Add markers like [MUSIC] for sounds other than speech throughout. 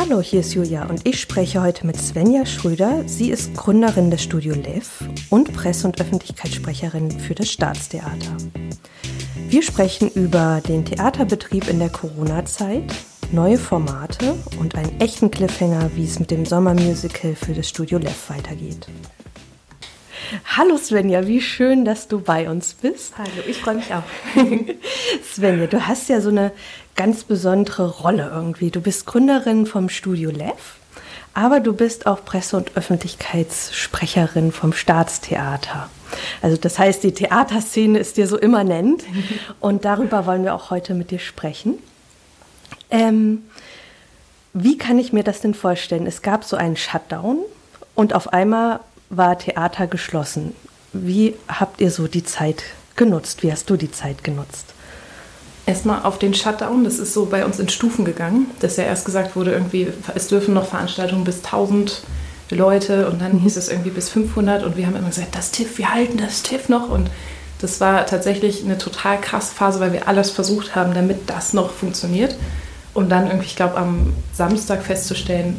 Hallo, hier ist Julia und ich spreche heute mit Svenja Schröder. Sie ist Gründerin des Studio Lev und Presse- und Öffentlichkeitssprecherin für das Staatstheater. Wir sprechen über den Theaterbetrieb in der Corona-Zeit, neue Formate und einen echten Cliffhanger, wie es mit dem Sommermusical für das Studio Lev weitergeht. Hallo Svenja, wie schön, dass du bei uns bist. Hallo, ich freue mich auch. [LAUGHS] Svenja, du hast ja so eine ganz besondere Rolle irgendwie. Du bist Gründerin vom Studio Lev, aber du bist auch Presse- und Öffentlichkeitssprecherin vom Staatstheater. Also das heißt, die Theaterszene ist dir so immanent [LAUGHS] und darüber wollen wir auch heute mit dir sprechen. Ähm, wie kann ich mir das denn vorstellen? Es gab so einen Shutdown und auf einmal war Theater geschlossen. Wie habt ihr so die Zeit genutzt? Wie hast du die Zeit genutzt? Erstmal auf den Shutdown, das ist so bei uns in Stufen gegangen, dass ja erst gesagt wurde, irgendwie, es dürfen noch Veranstaltungen bis 1000 Leute und dann hieß es irgendwie bis 500 und wir haben immer gesagt, das TIFF, wir halten das TIFF noch und das war tatsächlich eine total krasse Phase, weil wir alles versucht haben, damit das noch funktioniert. Und dann irgendwie, ich glaube, am Samstag festzustellen,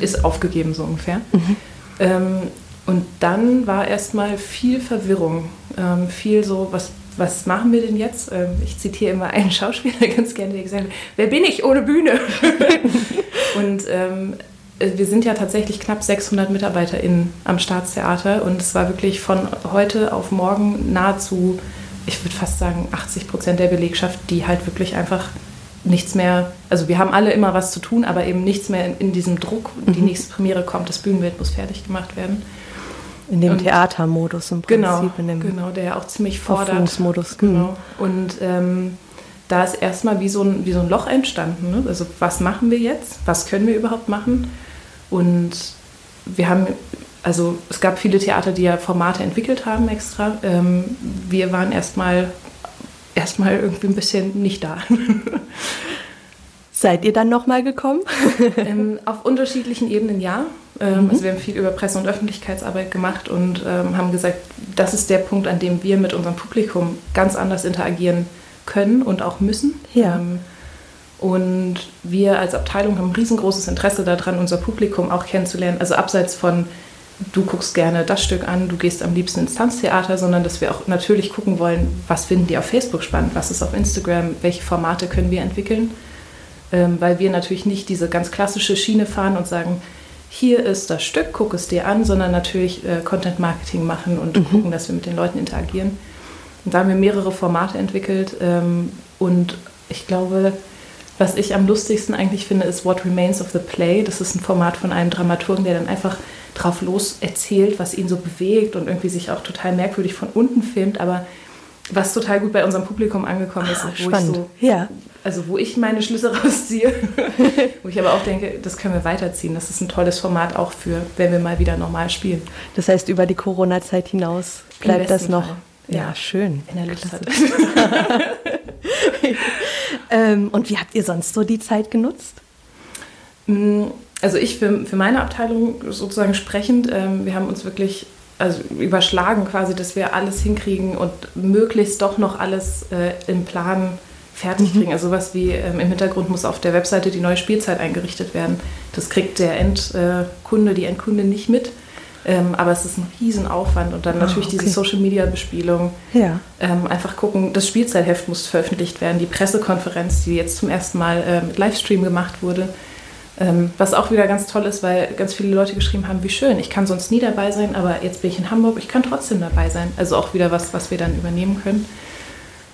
ist aufgegeben so ungefähr. Mhm. Ähm, und dann war erstmal viel Verwirrung, ähm, viel so, was, was machen wir denn jetzt? Ähm, ich zitiere immer einen [LAUGHS] Schauspieler ganz gerne, der gesagt hat, wer bin ich ohne Bühne? [LAUGHS] und ähm, wir sind ja tatsächlich knapp 600 MitarbeiterInnen am Staatstheater und es war wirklich von heute auf morgen nahezu, ich würde fast sagen, 80 Prozent der Belegschaft, die halt wirklich einfach nichts mehr, also wir haben alle immer was zu tun, aber eben nichts mehr in, in diesem Druck, die mhm. nächste Premiere kommt, das Bühnenbild muss fertig gemacht werden. In dem Theatermodus im Prinzip. Genau, in dem genau, der ja auch ziemlich fordert. Modus. Genau. Und ähm, da ist erstmal wie so ein, wie so ein Loch entstanden. Ne? Also was machen wir jetzt? Was können wir überhaupt machen? Und wir haben, also es gab viele Theater, die ja Formate entwickelt haben extra. Ähm, wir waren erstmal erstmal irgendwie ein bisschen nicht da. Seid ihr dann nochmal gekommen? [LAUGHS] ähm, auf unterschiedlichen Ebenen ja. Ähm, mhm. Also wir haben viel über Presse- und Öffentlichkeitsarbeit gemacht und ähm, haben gesagt, das ist der Punkt, an dem wir mit unserem Publikum ganz anders interagieren können und auch müssen. Ja. Ähm, und wir als Abteilung haben ein riesengroßes Interesse daran, unser Publikum auch kennenzulernen. Also abseits von, du guckst gerne das Stück an, du gehst am liebsten ins Tanztheater, sondern dass wir auch natürlich gucken wollen, was finden die auf Facebook spannend, was ist auf Instagram, welche Formate können wir entwickeln ähm, weil wir natürlich nicht diese ganz klassische Schiene fahren und sagen, hier ist das Stück, guck es dir an, sondern natürlich äh, Content Marketing machen und mhm. gucken, dass wir mit den Leuten interagieren. Und da haben wir mehrere Formate entwickelt ähm, und ich glaube, was ich am lustigsten eigentlich finde, ist What Remains of the Play. Das ist ein Format von einem Dramaturgen, der dann einfach drauf los erzählt, was ihn so bewegt und irgendwie sich auch total merkwürdig von unten filmt, aber was total gut bei unserem Publikum angekommen ist, wo Spannend. ich so, ja. Also wo ich meine Schlüsse [LAUGHS] rausziehe, [LAUGHS] wo ich aber auch denke, das können wir weiterziehen. Das ist ein tolles Format auch für, wenn wir mal wieder normal spielen. Das heißt, über die Corona-Zeit hinaus bleibt das noch. Fall. Ja, ja, schön. In der Lust [LAUGHS] ähm, und wie habt ihr sonst so die Zeit genutzt? Mm, also ich für, für meine Abteilung sozusagen sprechend, ähm, wir haben uns wirklich also überschlagen quasi, dass wir alles hinkriegen und möglichst doch noch alles äh, im Plan fertig kriegen. Mhm. Also was wie ähm, im Hintergrund muss auf der Webseite die neue Spielzeit eingerichtet werden. Das kriegt der Endkunde, die Endkunde nicht mit. Ähm, aber es ist ein Riesenaufwand und dann oh, natürlich okay. diese Social-Media-Bespielung. Ja. Ähm, einfach gucken, das Spielzeitheft muss veröffentlicht werden, die Pressekonferenz, die jetzt zum ersten Mal äh, mit Livestream gemacht wurde. Ähm, was auch wieder ganz toll ist, weil ganz viele Leute geschrieben haben, wie schön, ich kann sonst nie dabei sein, aber jetzt bin ich in Hamburg, ich kann trotzdem dabei sein. Also auch wieder was, was wir dann übernehmen können.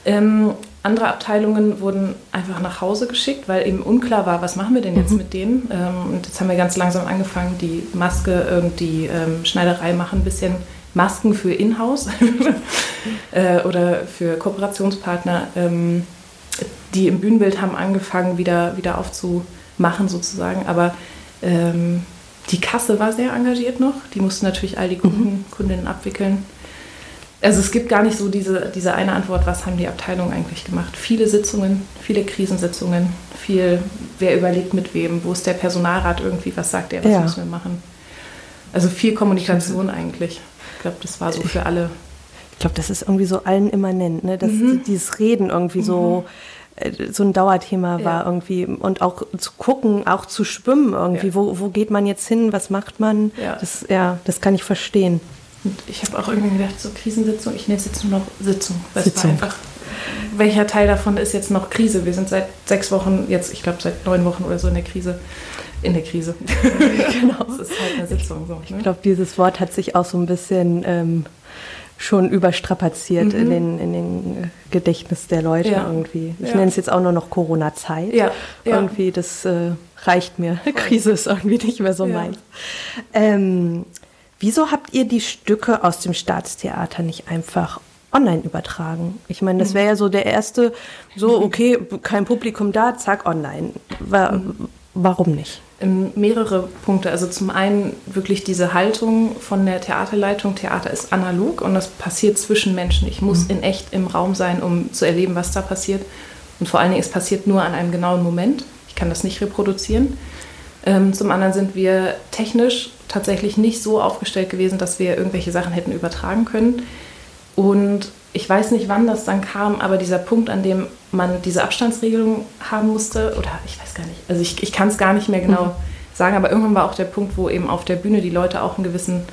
Ähm, andere Abteilungen wurden einfach nach Hause geschickt, weil eben unklar war, was machen wir denn jetzt mhm. mit denen. Ähm, und jetzt haben wir ganz langsam angefangen, die Maske und die ähm, Schneiderei machen ein bisschen Masken für Inhouse [LAUGHS] äh, oder für Kooperationspartner. Ähm, die im Bühnenbild haben angefangen, wieder, wieder aufzu machen sozusagen. Aber ähm, die Kasse war sehr engagiert noch. Die mussten natürlich all die Kunden, mhm. Kundinnen abwickeln. Also es gibt gar nicht so diese, diese eine Antwort, was haben die Abteilungen eigentlich gemacht. Viele Sitzungen, viele Krisensitzungen, viel, wer überlegt mit wem, wo ist der Personalrat irgendwie, was sagt er, was ja. müssen wir machen. Also viel Kommunikation eigentlich. Ich glaube, das war so für alle. Ich glaube, das ist irgendwie so allen immanent, ne? dass mhm. dieses Reden irgendwie mhm. so äh, so ein Dauerthema ja. war irgendwie. Und auch zu gucken, auch zu schwimmen irgendwie. Ja. Wo, wo geht man jetzt hin? Was macht man? Ja, das, ja, das kann ich verstehen. Und ich habe auch irgendwie gedacht, so Krisensitzung, ich nenne es jetzt nur noch Sitzung. Weil Sitzung. Es einfach, welcher Teil davon ist jetzt noch Krise? Wir sind seit sechs Wochen, jetzt, ich glaube, seit neun Wochen oder so in der Krise. In der Krise. [LAUGHS] genau. Das ist halt eine Sitzung. So, ne? Ich glaube, dieses Wort hat sich auch so ein bisschen ähm, schon überstrapaziert mhm. in, den, in den Gedächtnis der Leute ja. irgendwie. Ich ja. nenne es jetzt auch nur noch Corona-Zeit. Ja. ja. Irgendwie, das äh, reicht mir. [LAUGHS] Krise ist irgendwie nicht mehr so meins. Ähm, wieso habt ihr die Stücke aus dem Staatstheater nicht einfach online übertragen? Ich meine, das mhm. wäre ja so der erste, so, mhm. okay, kein Publikum da, zack, online. War, mhm. Warum nicht? Ähm, mehrere Punkte. Also zum einen wirklich diese Haltung von der Theaterleitung. Theater ist analog und das passiert zwischen Menschen. Ich muss in echt im Raum sein, um zu erleben, was da passiert. Und vor allen Dingen, es passiert nur an einem genauen Moment. Ich kann das nicht reproduzieren. Ähm, zum anderen sind wir technisch tatsächlich nicht so aufgestellt gewesen, dass wir irgendwelche Sachen hätten übertragen können. Und ich weiß nicht, wann das dann kam, aber dieser Punkt, an dem man diese Abstandsregelung haben musste, oder ich weiß gar nicht, also ich, ich kann es gar nicht mehr genau mhm. sagen, aber irgendwann war auch der Punkt, wo eben auf der Bühne die Leute auch einen gewissen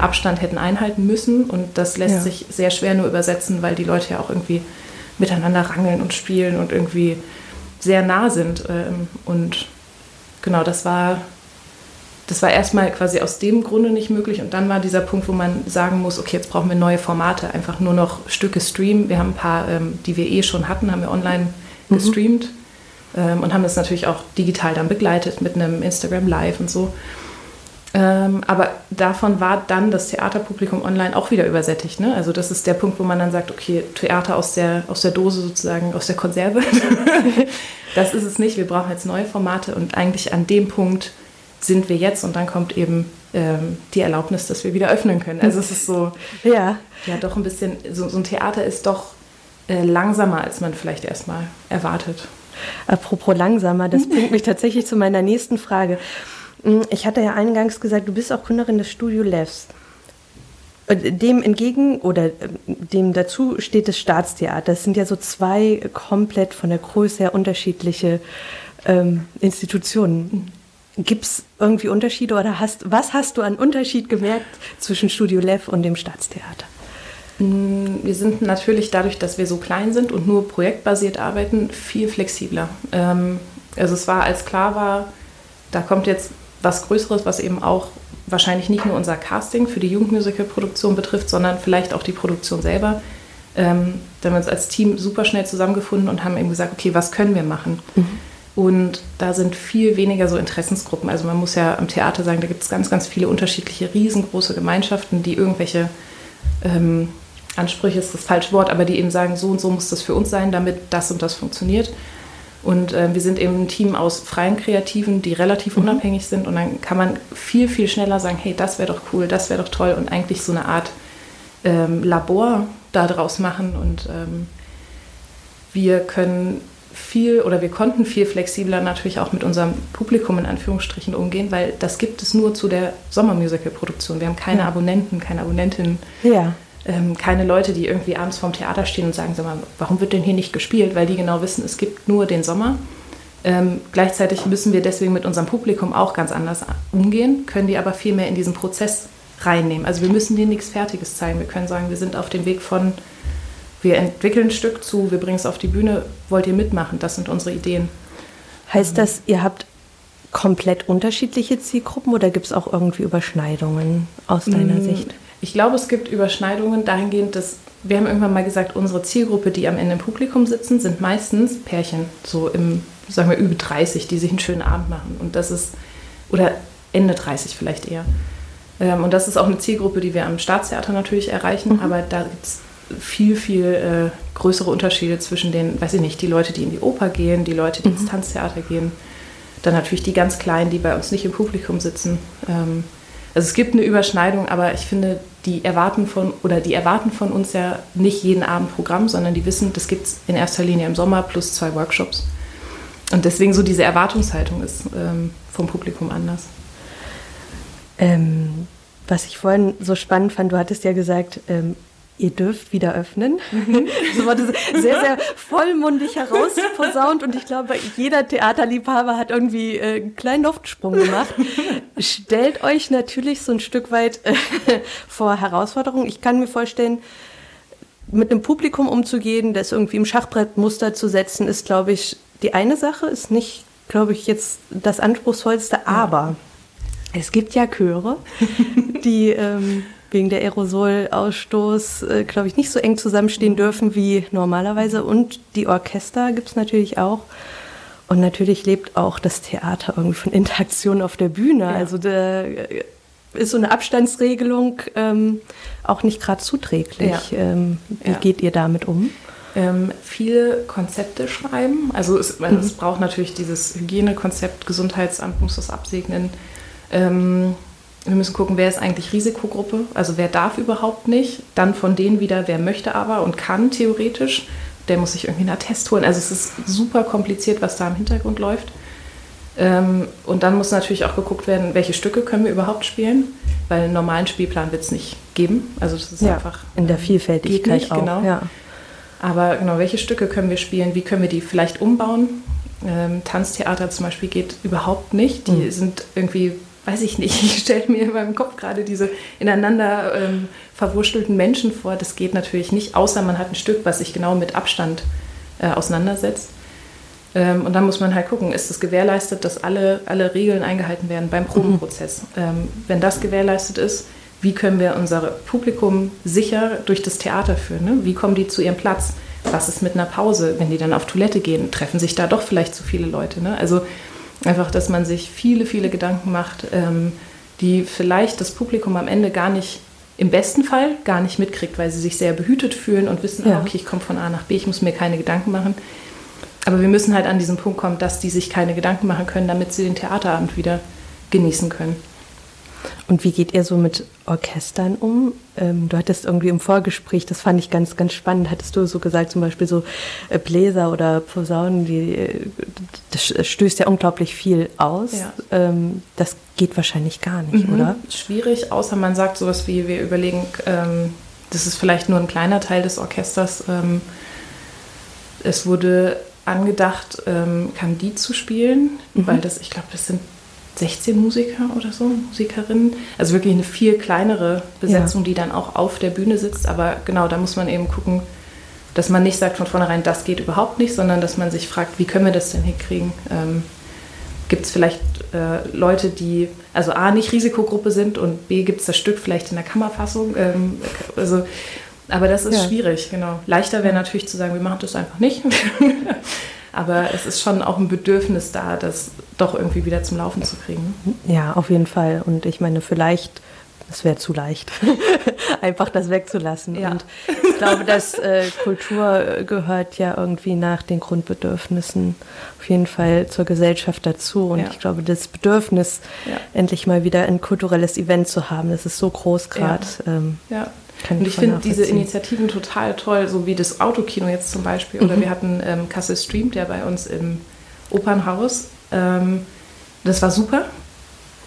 Abstand hätten einhalten müssen und das lässt ja. sich sehr schwer nur übersetzen, weil die Leute ja auch irgendwie miteinander rangeln und spielen und irgendwie sehr nah sind. Ähm, und genau, das war das war erstmal quasi aus dem Grunde nicht möglich. Und dann war dieser Punkt, wo man sagen muss, okay, jetzt brauchen wir neue Formate, einfach nur noch Stücke streamen. Wir haben ein paar, ähm, die wir eh schon hatten, haben wir online mhm. gestreamt ähm, und haben das natürlich auch digital dann begleitet mit einem Instagram Live und so. Ähm, aber davon war dann das Theaterpublikum online auch wieder übersättigt. Ne? Also das ist der Punkt, wo man dann sagt, okay, Theater aus der, aus der Dose sozusagen, aus der Konserve. [LAUGHS] das ist es nicht. Wir brauchen jetzt neue Formate und eigentlich an dem Punkt sind wir jetzt und dann kommt eben ähm, die Erlaubnis, dass wir wieder öffnen können. Also es ist so, [LAUGHS] ja, ja doch ein bisschen, so, so ein Theater ist doch äh, langsamer, als man vielleicht erstmal erwartet. Apropos langsamer, das bringt mich tatsächlich zu meiner nächsten Frage. Hm, ich hatte ja eingangs gesagt, du bist auch Gründerin des Studio Levs. Dem entgegen oder äh, dem dazu steht das Staatstheater. Das sind ja so zwei komplett von der Größe her unterschiedliche ähm, Institutionen. Gibt es irgendwie Unterschiede oder hast, was hast du an Unterschied gemerkt zwischen Studio Lev und dem Staatstheater? Mm, wir sind natürlich dadurch, dass wir so klein sind und nur projektbasiert arbeiten, viel flexibler. Ähm, also es war, als klar war, da kommt jetzt was Größeres, was eben auch wahrscheinlich nicht nur unser Casting für die Jugendmusical-Produktion betrifft, sondern vielleicht auch die Produktion selber. Ähm, da haben wir uns als Team super schnell zusammengefunden und haben eben gesagt, okay, was können wir machen? Mhm. Und da sind viel weniger so Interessensgruppen. Also man muss ja am Theater sagen, da gibt es ganz, ganz viele unterschiedliche riesengroße Gemeinschaften, die irgendwelche ähm, Ansprüche ist das falsche Wort, aber die eben sagen, so und so muss das für uns sein, damit das und das funktioniert. Und äh, wir sind eben ein Team aus freien Kreativen, die relativ mhm. unabhängig sind. Und dann kann man viel, viel schneller sagen, hey, das wäre doch cool, das wäre doch toll. Und eigentlich so eine Art ähm, Labor daraus machen. Und ähm, wir können viel oder wir konnten viel flexibler natürlich auch mit unserem Publikum in Anführungsstrichen umgehen, weil das gibt es nur zu der Sommermusical-Produktion. Wir haben keine ja. Abonnenten, keine Abonnentinnen. Ja. Ähm, keine Leute, die irgendwie abends vorm Theater stehen und sagen, sag mal, warum wird denn hier nicht gespielt? Weil die genau wissen, es gibt nur den Sommer. Ähm, gleichzeitig müssen wir deswegen mit unserem Publikum auch ganz anders umgehen, können die aber viel mehr in diesen Prozess reinnehmen. Also wir müssen denen nichts Fertiges zeigen. Wir können sagen, wir sind auf dem Weg von wir entwickeln ein Stück zu, wir bringen es auf die Bühne, wollt ihr mitmachen? Das sind unsere Ideen. Heißt das, ihr habt komplett unterschiedliche Zielgruppen oder gibt es auch irgendwie Überschneidungen aus deiner mm, Sicht? Ich glaube, es gibt Überschneidungen dahingehend, dass wir haben irgendwann mal gesagt, unsere Zielgruppe, die am Ende im Publikum sitzen, sind meistens Pärchen, so im, sagen wir, über 30, die sich einen schönen Abend machen. Und das ist, oder Ende 30 vielleicht eher. Ähm, und das ist auch eine Zielgruppe, die wir am Staatstheater natürlich erreichen, mhm. aber da gibt es viel, viel äh, größere Unterschiede zwischen den, weiß ich nicht, die Leute, die in die Oper gehen, die Leute, die mhm. ins Tanztheater gehen. Dann natürlich die ganz Kleinen, die bei uns nicht im Publikum sitzen. Ähm, also es gibt eine Überschneidung, aber ich finde, die erwarten von oder die erwarten von uns ja nicht jeden Abend Programm, sondern die wissen, das gibt es in erster Linie im Sommer plus zwei Workshops. Und deswegen so diese Erwartungshaltung ist ähm, vom Publikum anders. Ähm, was ich vorhin so spannend fand, du hattest ja gesagt, ähm, ihr dürft wieder öffnen. [LAUGHS] Das wurde sehr, sehr [LAUGHS] vollmundig herausposaunt und ich glaube, jeder Theaterliebhaber hat irgendwie äh, einen kleinen Luftsprung gemacht. Stellt euch natürlich so ein Stück weit äh, [LAUGHS] vor Herausforderungen. Ich kann mir vorstellen, mit einem Publikum umzugehen, das irgendwie im Schachbrettmuster zu setzen, ist, glaube ich, die eine Sache, ist nicht, glaube ich, jetzt das Anspruchsvollste, aber es gibt ja Chöre, die ähm, wegen der Aerosolausstoß, äh, glaube ich, nicht so eng zusammenstehen dürfen wie normalerweise. Und die Orchester gibt es natürlich auch. Und natürlich lebt auch das Theater irgendwie von Interaktion auf der Bühne. Ja. Also da äh, ist so eine Abstandsregelung ähm, auch nicht gerade zuträglich. Ja. Ähm, wie ja. geht ihr damit um? Ähm, viele Konzepte schreiben. Also es, mhm. es braucht natürlich dieses Hygienekonzept, Gesundheitsamt muss das absegnen. Ähm, wir müssen gucken, wer ist eigentlich Risikogruppe, also wer darf überhaupt nicht. Dann von denen wieder, wer möchte aber und kann theoretisch. Der muss sich irgendwie einen Attest holen. Also es ist super kompliziert, was da im Hintergrund läuft. Ähm, und dann muss natürlich auch geguckt werden, welche Stücke können wir überhaupt spielen, weil einen normalen Spielplan wird es nicht geben. Also das ist ja, einfach in der Vielfältigkeit nicht, auch. Genau. Ja. Aber genau, welche Stücke können wir spielen? Wie können wir die vielleicht umbauen? Ähm, Tanztheater zum Beispiel geht überhaupt nicht. Die mhm. sind irgendwie weiß ich nicht, [LAUGHS] ich stelle mir in meinem Kopf gerade diese ineinander ähm, verwurschtelten Menschen vor. Das geht natürlich nicht, außer man hat ein Stück, was sich genau mit Abstand äh, auseinandersetzt. Ähm, und dann muss man halt gucken, ist es gewährleistet, dass alle, alle Regeln eingehalten werden beim Probenprozess. Mhm. Ähm, wenn das gewährleistet ist, wie können wir unser Publikum sicher durch das Theater führen? Ne? Wie kommen die zu ihrem Platz? Was ist mit einer Pause, wenn die dann auf Toilette gehen? Treffen sich da doch vielleicht zu viele Leute? Ne? Also Einfach, dass man sich viele, viele Gedanken macht, ähm, die vielleicht das Publikum am Ende gar nicht, im besten Fall gar nicht mitkriegt, weil sie sich sehr behütet fühlen und wissen, ja. ah, okay, ich komme von A nach B, ich muss mir keine Gedanken machen. Aber wir müssen halt an diesen Punkt kommen, dass die sich keine Gedanken machen können, damit sie den Theaterabend wieder genießen können. Und wie geht ihr so mit Orchestern um? Ähm, du hattest irgendwie im Vorgespräch, das fand ich ganz, ganz spannend, hattest du so gesagt, zum Beispiel so äh, Bläser oder Posaunen, die, äh, das stößt ja unglaublich viel aus. Ja. Ähm, das geht wahrscheinlich gar nicht, mhm. oder? Schwierig, außer man sagt sowas wie, wir überlegen, ähm, das ist vielleicht nur ein kleiner Teil des Orchesters. Ähm, es wurde angedacht, ähm, Candide zu spielen, mhm. weil das, ich glaube, das sind 16 Musiker oder so, Musikerinnen. Also wirklich eine viel kleinere Besetzung, ja. die dann auch auf der Bühne sitzt. Aber genau, da muss man eben gucken, dass man nicht sagt von vornherein, das geht überhaupt nicht, sondern dass man sich fragt, wie können wir das denn hinkriegen? Ähm, gibt es vielleicht äh, Leute, die also A nicht Risikogruppe sind und B gibt es das Stück vielleicht in der Kammerfassung. Ähm, also, aber das ist ja. schwierig, genau. Leichter wäre natürlich zu sagen, wir machen das einfach nicht. [LAUGHS] Aber es ist schon auch ein Bedürfnis da, das doch irgendwie wieder zum Laufen zu kriegen. Ja, auf jeden Fall. Und ich meine, vielleicht es wäre zu leicht, [LAUGHS] einfach das wegzulassen. Ja. Und ich glaube, dass äh, Kultur gehört ja irgendwie nach den Grundbedürfnissen auf jeden Fall zur Gesellschaft dazu. Und ja. ich glaube, das Bedürfnis, ja. endlich mal wieder ein kulturelles Event zu haben, das ist so groß gerade. Ähm, ja. Und ich finde diese Initiativen total toll, so wie das Autokino jetzt zum Beispiel. Oder mhm. wir hatten ähm, Kassel Streamt ja bei uns im Opernhaus. Ähm, das war super.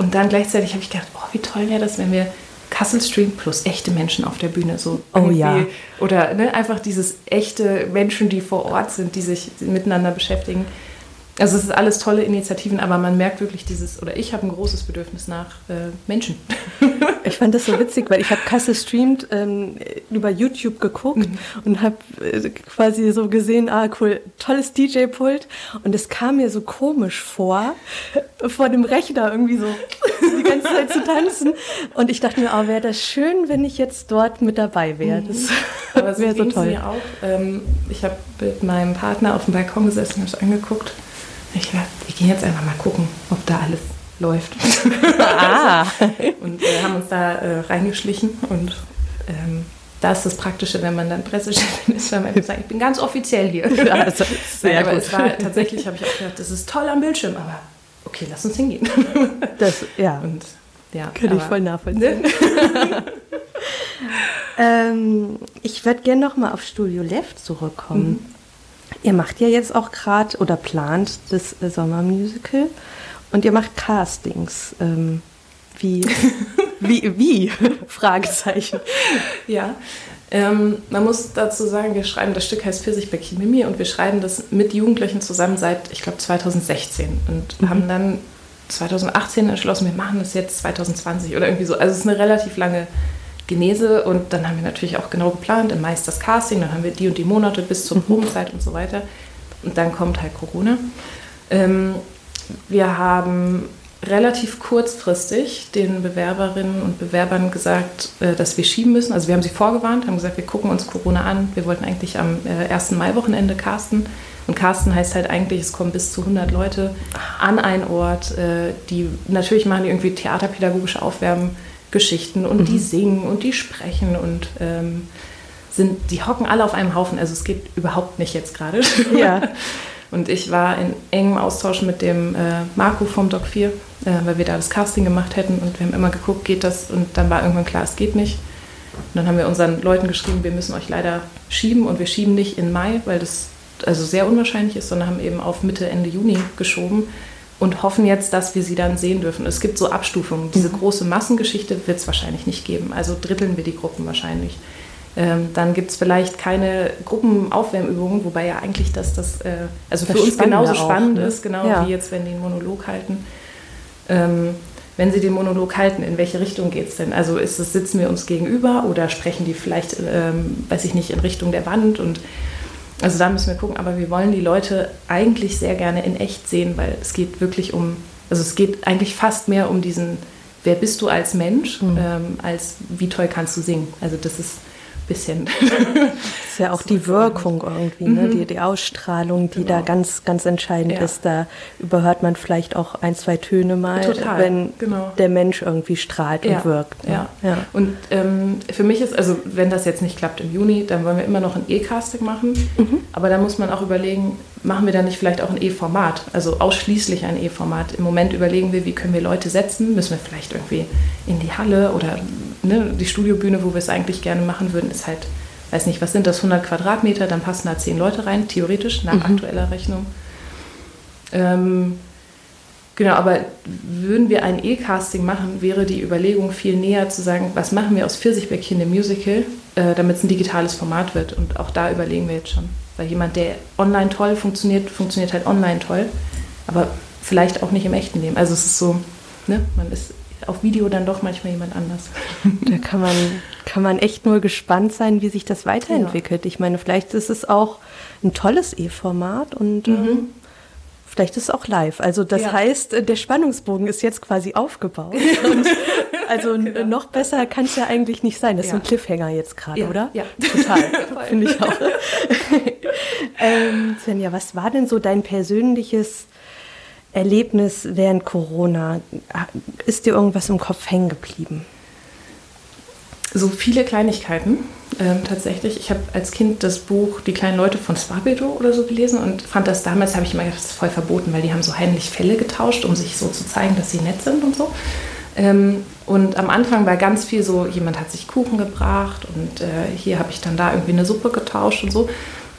Und dann gleichzeitig habe ich gedacht, oh, wie toll wäre das, wenn wir Kassel Stream plus echte Menschen auf der Bühne so oh ja oder ne, einfach dieses echte Menschen die vor Ort sind die sich miteinander beschäftigen also es ist alles tolle Initiativen, aber man merkt wirklich dieses, oder ich habe ein großes Bedürfnis nach äh, Menschen. [LAUGHS] Ich fand das so witzig, weil ich habe Kasse streamt ähm, über YouTube geguckt mhm. und habe äh, quasi so gesehen, ah cool, tolles DJ-Pult und es kam mir so komisch vor, [LAUGHS] vor dem Rechner irgendwie so die ganze Zeit zu tanzen und ich dachte mir, oh, wäre das schön, wenn ich jetzt dort mit dabei wäre. Das [LAUGHS] mhm. wäre [LAUGHS] so toll. Mir auch. Ähm, ich habe mit meinem Partner auf dem Balkon gesessen und habe es angeguckt ich dachte, wir gehen jetzt einfach mal gucken, ob da alles läuft. Ah. [LAUGHS] und wir haben uns da äh, reingeschlichen und ähm, da ist das Praktische, wenn man dann Pressechefin ist, wenn man sagt, ich bin ganz offiziell hier. [LAUGHS] Also, [LAUGHS] sehr Nein, aber gut. es war tatsächlich, habe ich auch gedacht, das ist toll am Bildschirm, aber okay, lass uns hingehen. Das, ja. Und, ja Kann ich voll nachvollziehen. Ne? ähm, ich würde gerne nochmal auf Studio Left zurückkommen. Mhm. Ihr macht ja jetzt auch gerade oder plant das äh, Sommermusical und ihr macht Castings. Ähm, wie, [LAUGHS] wie, wie? [LAUGHS] Fragezeichen. Ja, Ähm, man muss dazu sagen, wir schreiben, das Stück heißt Pfirsichbäckchen Mimi und wir schreiben das mit Jugendlichen zusammen seit, ich glaube, 2016 und mhm. haben dann 2018 entschlossen, wir machen das jetzt 2020 oder irgendwie so. Also es ist eine relativ lange Genese und dann haben wir natürlich auch genau geplant, im Mai ist das Casting, dann haben wir die und die Monate bis zur mhm. Probenzeit und so weiter und dann kommt halt Corona. Ähm, wir haben relativ kurzfristig den Bewerberinnen und Bewerbern gesagt, äh, dass wir schieben müssen. Also wir haben sie vorgewarnt, haben gesagt, wir gucken uns Corona an. Wir wollten eigentlich am 1. Äh, Mai-Wochenende casten. Und casten heißt halt eigentlich, es kommen bis zu 100 Leute an einen Ort, äh, die natürlich machen die irgendwie theaterpädagogische Aufwärmgeschichten und mhm. die singen und die sprechen und ähm, sind, die hocken alle auf einem Haufen. Also es geht überhaupt nicht jetzt gerade. Ja. [LAUGHS] Und ich war in engem Austausch mit dem äh, Marco vom Doc 4, äh, weil wir da das Casting gemacht hätten und wir haben immer geguckt, geht das? Und dann war irgendwann klar, es geht nicht. Und dann haben wir unseren Leuten geschrieben, wir müssen euch leider schieben und wir schieben nicht in Mai, weil das also sehr unwahrscheinlich ist, sondern haben eben auf Mitte, Ende Juni geschoben und hoffen jetzt, dass wir sie dann sehen dürfen. Es gibt so Abstufungen. Diese mhm. große Massengeschichte wird es wahrscheinlich nicht geben. Also dritteln wir die Gruppen wahrscheinlich. Ähm, dann gibt es vielleicht keine Gruppenaufwärmübungen, wobei ja eigentlich das, das äh, also das für uns genauso auch, spannend ne? ist, genau ja. wie jetzt, wenn die einen Monolog halten. Ähm, wenn sie den Monolog halten, in welche Richtung geht es denn? Also ist es, sitzen wir uns gegenüber oder sprechen die vielleicht, ähm, weiß ich nicht, in Richtung der Wand? Und also da müssen wir gucken, aber wir wollen die Leute eigentlich sehr gerne in echt sehen, weil es geht wirklich um, also es geht eigentlich fast mehr um diesen, wer bist du als Mensch, mhm. ähm, als wie toll kannst du singen. Also das ist bisschen. Das [LAUGHS] ist ja auch die Wirkung irgendwie, ne? Mhm. die, die Ausstrahlung, die genau. da ganz, ganz entscheidend ja. ist. Da überhört man vielleicht auch ein, zwei Töne mal, Total. wenn genau. der Mensch irgendwie strahlt ja. und wirkt. Ne? Ja. ja. Und ähm, für mich ist, also wenn das jetzt nicht klappt im Juni, dann wollen wir immer noch ein E-Casting machen. Mhm. Aber da muss man auch überlegen, machen wir da nicht vielleicht auch ein E-Format, also ausschließlich ein E-Format. Im Moment überlegen wir, wie können wir Leute setzen, müssen wir vielleicht irgendwie in die Halle oder ne, die Studiobühne, wo wir es eigentlich gerne machen würden, ist halt, weiß nicht, was sind das, 100 Quadratmeter, dann passen da 10 Leute rein, theoretisch, nach mhm. aktueller Rechnung. Ähm, genau, aber würden wir ein E-Casting machen, wäre die Überlegung viel näher zu sagen, was machen wir aus Pfirsichbäckchen im Musical, äh, damit es ein digitales Format wird. Und auch da überlegen wir jetzt schon. Weil jemand, der online toll funktioniert, funktioniert halt online toll, aber vielleicht auch nicht im echten Leben. Also es ist so, ne, man ist auf Video dann doch manchmal jemand anders. [LAUGHS] Da kann man, kann man echt nur gespannt sein, wie sich das weiterentwickelt. Ja. Ich meine, vielleicht ist es auch ein tolles E-Format und mhm. ähm, vielleicht ist es auch live. Also das ja. heißt, äh, der Spannungsbogen ist jetzt quasi aufgebaut. also [LAUGHS] genau. noch besser kann es ja eigentlich nicht sein. Das ja. ist ein Cliffhanger jetzt gerade, oder? Ja, total. [LAUGHS] Finde ich auch. [LAUGHS] ähm, Svenja, was war denn so dein persönliches Erlebnis während Corona? Ist dir irgendwas im Kopf hängen geblieben? So viele Kleinigkeiten ähm, tatsächlich. Ich habe als Kind das Buch Die kleinen Leute von Swabedo oder so gelesen und fand das damals, habe ich immer gedacht, das ist voll verboten, weil die haben so heimlich Fälle getauscht, um sich so zu zeigen, dass sie nett sind und so. Ähm, und am Anfang war ganz viel so, jemand hat sich Kuchen gebracht und äh, hier habe ich dann da irgendwie eine Suppe getauscht und so.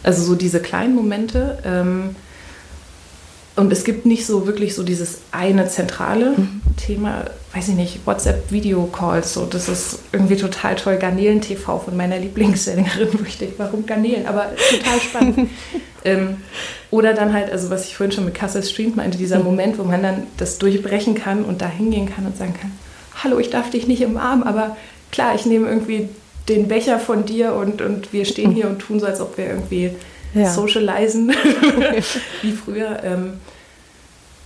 Also so diese kleinen Momente. Ähm, und es gibt nicht so wirklich so dieses eine zentrale mhm. Thema, weiß ich nicht, WhatsApp-Video-Calls, so, das ist irgendwie total toll. Garnelen-TV von meiner Lieblingssängerin, [LAUGHS] wo ich denke, warum Garnelen? Aber total spannend. [LAUGHS] ähm, oder dann halt, also was ich vorhin schon mit Kassel Stream meinte, dieser mhm. Moment, wo man dann das durchbrechen kann und da hingehen kann und sagen kann, hallo, ich darf dich nicht im Arm, aber klar, ich nehme irgendwie den Becher von dir und, und wir stehen hier und tun so, als ob wir irgendwie ja. socialisen, [LAUGHS] wie früher. Ähm,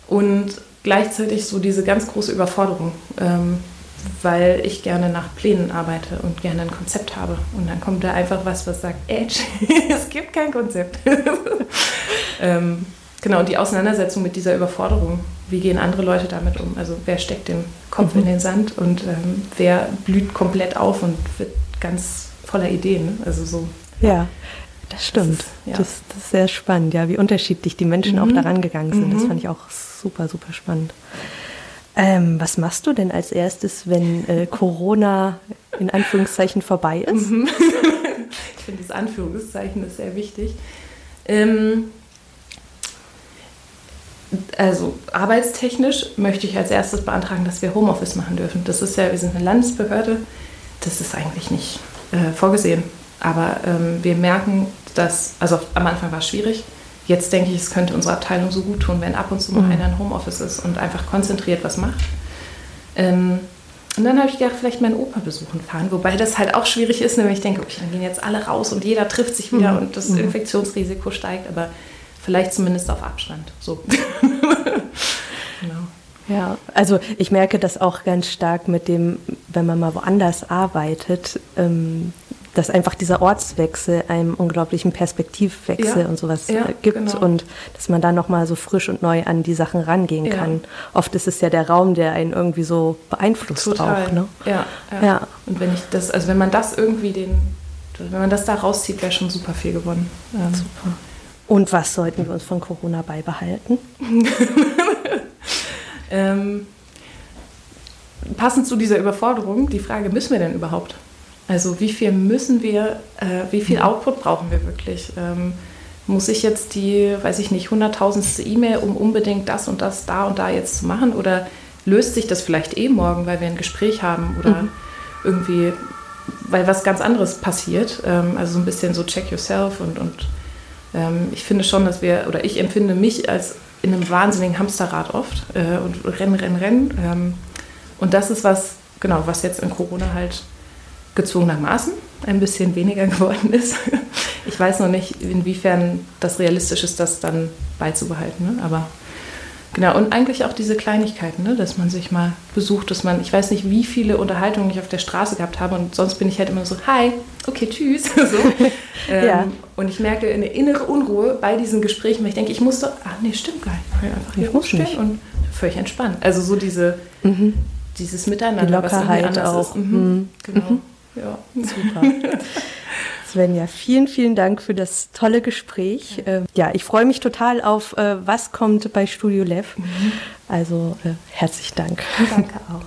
und gleichzeitig so diese ganz große Überforderung, ähm, weil ich gerne nach Plänen arbeite und gerne ein Konzept habe. Und dann kommt da einfach was, was sagt, Edge, [LAUGHS] es gibt kein Konzept. [LAUGHS] ähm, genau, und die Auseinandersetzung mit dieser Überforderung, wie gehen andere Leute damit um? Also wer steckt den Kopf mhm. in den Sand und ähm, wer blüht komplett auf und wird ganz voller Ideen. Also so. Ja. Das stimmt. Das ist, ja. das, das ist, sehr spannend, ja, wie unterschiedlich die Menschen mhm. auch daran gegangen sind. Mhm. Das fand ich auch super, super spannend. Ähm, was machst du denn als erstes, wenn äh, Corona in Anführungszeichen vorbei ist? Mhm. [LAUGHS] ich finde das Anführungszeichen ist sehr wichtig. Ähm, also arbeitstechnisch möchte ich als erstes beantragen, dass wir Homeoffice machen dürfen. Das ist ja, wir sind eine Landesbehörde, das ist eigentlich nicht äh, vorgesehen Aber ähm, wir merken, dass, also am Anfang war es schwierig. Jetzt denke ich, es könnte unsere Abteilung so gut tun, wenn ab und zu mal mhm. einer im Homeoffice ist und einfach konzentriert was macht. Ähm, und dann habe ich gedacht, vielleicht meinen Opa besuchen fahren, wobei das halt auch schwierig ist, nämlich ich denke, okay, dann gehen jetzt alle raus und jeder trifft sich wieder mhm. und das mhm. Infektionsrisiko steigt, aber vielleicht zumindest auf Abstand. So. [LAUGHS] genau. Ja, also ich merke das auch ganz stark mit dem, wenn man mal woanders arbeitet, ähm, dass einfach dieser Ortswechsel einem unglaublichen Perspektivwechsel ja, und sowas ja, äh, gibt genau. und dass man da nochmal so frisch und neu an die Sachen rangehen ja. kann. Oft ist es ja der Raum, der einen irgendwie so beeinflusst Total. auch. Ne? Ja, ja, Und wenn ich das, also wenn man das irgendwie den, wenn man das da rauszieht, wäre schon super viel gewonnen. Ähm. Super. Und was sollten wir uns von Corona beibehalten? [LAUGHS] ähm, passend zu dieser Überforderung, die Frage, müssen wir denn überhaupt? Also wie viel müssen wir, äh, wie viel mhm. Output brauchen wir wirklich? Ähm, muss ich jetzt die, weiß ich nicht, hunderttausendste E-Mail, um unbedingt das und das da und da jetzt zu machen? Oder löst sich das vielleicht eh morgen, weil wir ein Gespräch haben oder mhm. irgendwie, weil was ganz anderes passiert? Ähm, also so ein bisschen so check yourself und, und ähm, ich finde schon, dass wir, oder ich empfinde mich als in einem wahnsinnigen Hamsterrad oft äh, und rennen, rennen, rennen. Ähm, und das ist was, genau, was jetzt in Corona halt gezwungenermaßen ein bisschen weniger [LAUGHS] geworden ist. Ich weiß noch nicht, inwiefern das realistisch ist, das dann beizubehalten. Ne? Aber genau, und eigentlich auch diese Kleinigkeiten, ne? dass man sich mal besucht, dass man, ich weiß nicht, wie viele Unterhaltungen ich auf der Straße gehabt habe und sonst bin ich halt immer so, hi, okay, tschüss. [LAUGHS] so. ähm, ja. Und ich merke eine innere Unruhe bei diesen Gesprächen, weil ich denke, ich muss doch, ach nee, stimmt gar nicht. Ich einfach hier rumstehen und völlig entspannt. Also so diese, mhm. dieses Miteinander, Die Lockerheit was auch. Mhm. Mhm. Genau. Ja. Super. [LAUGHS] Svenja, vielen, vielen Dank für das tolle Gespräch. Ja, ähm, ja ich freue mich total auf, äh, was kommt bei Studio Lev. Mhm. Also äh, herzlichen Dank. Danke [LAUGHS] auch.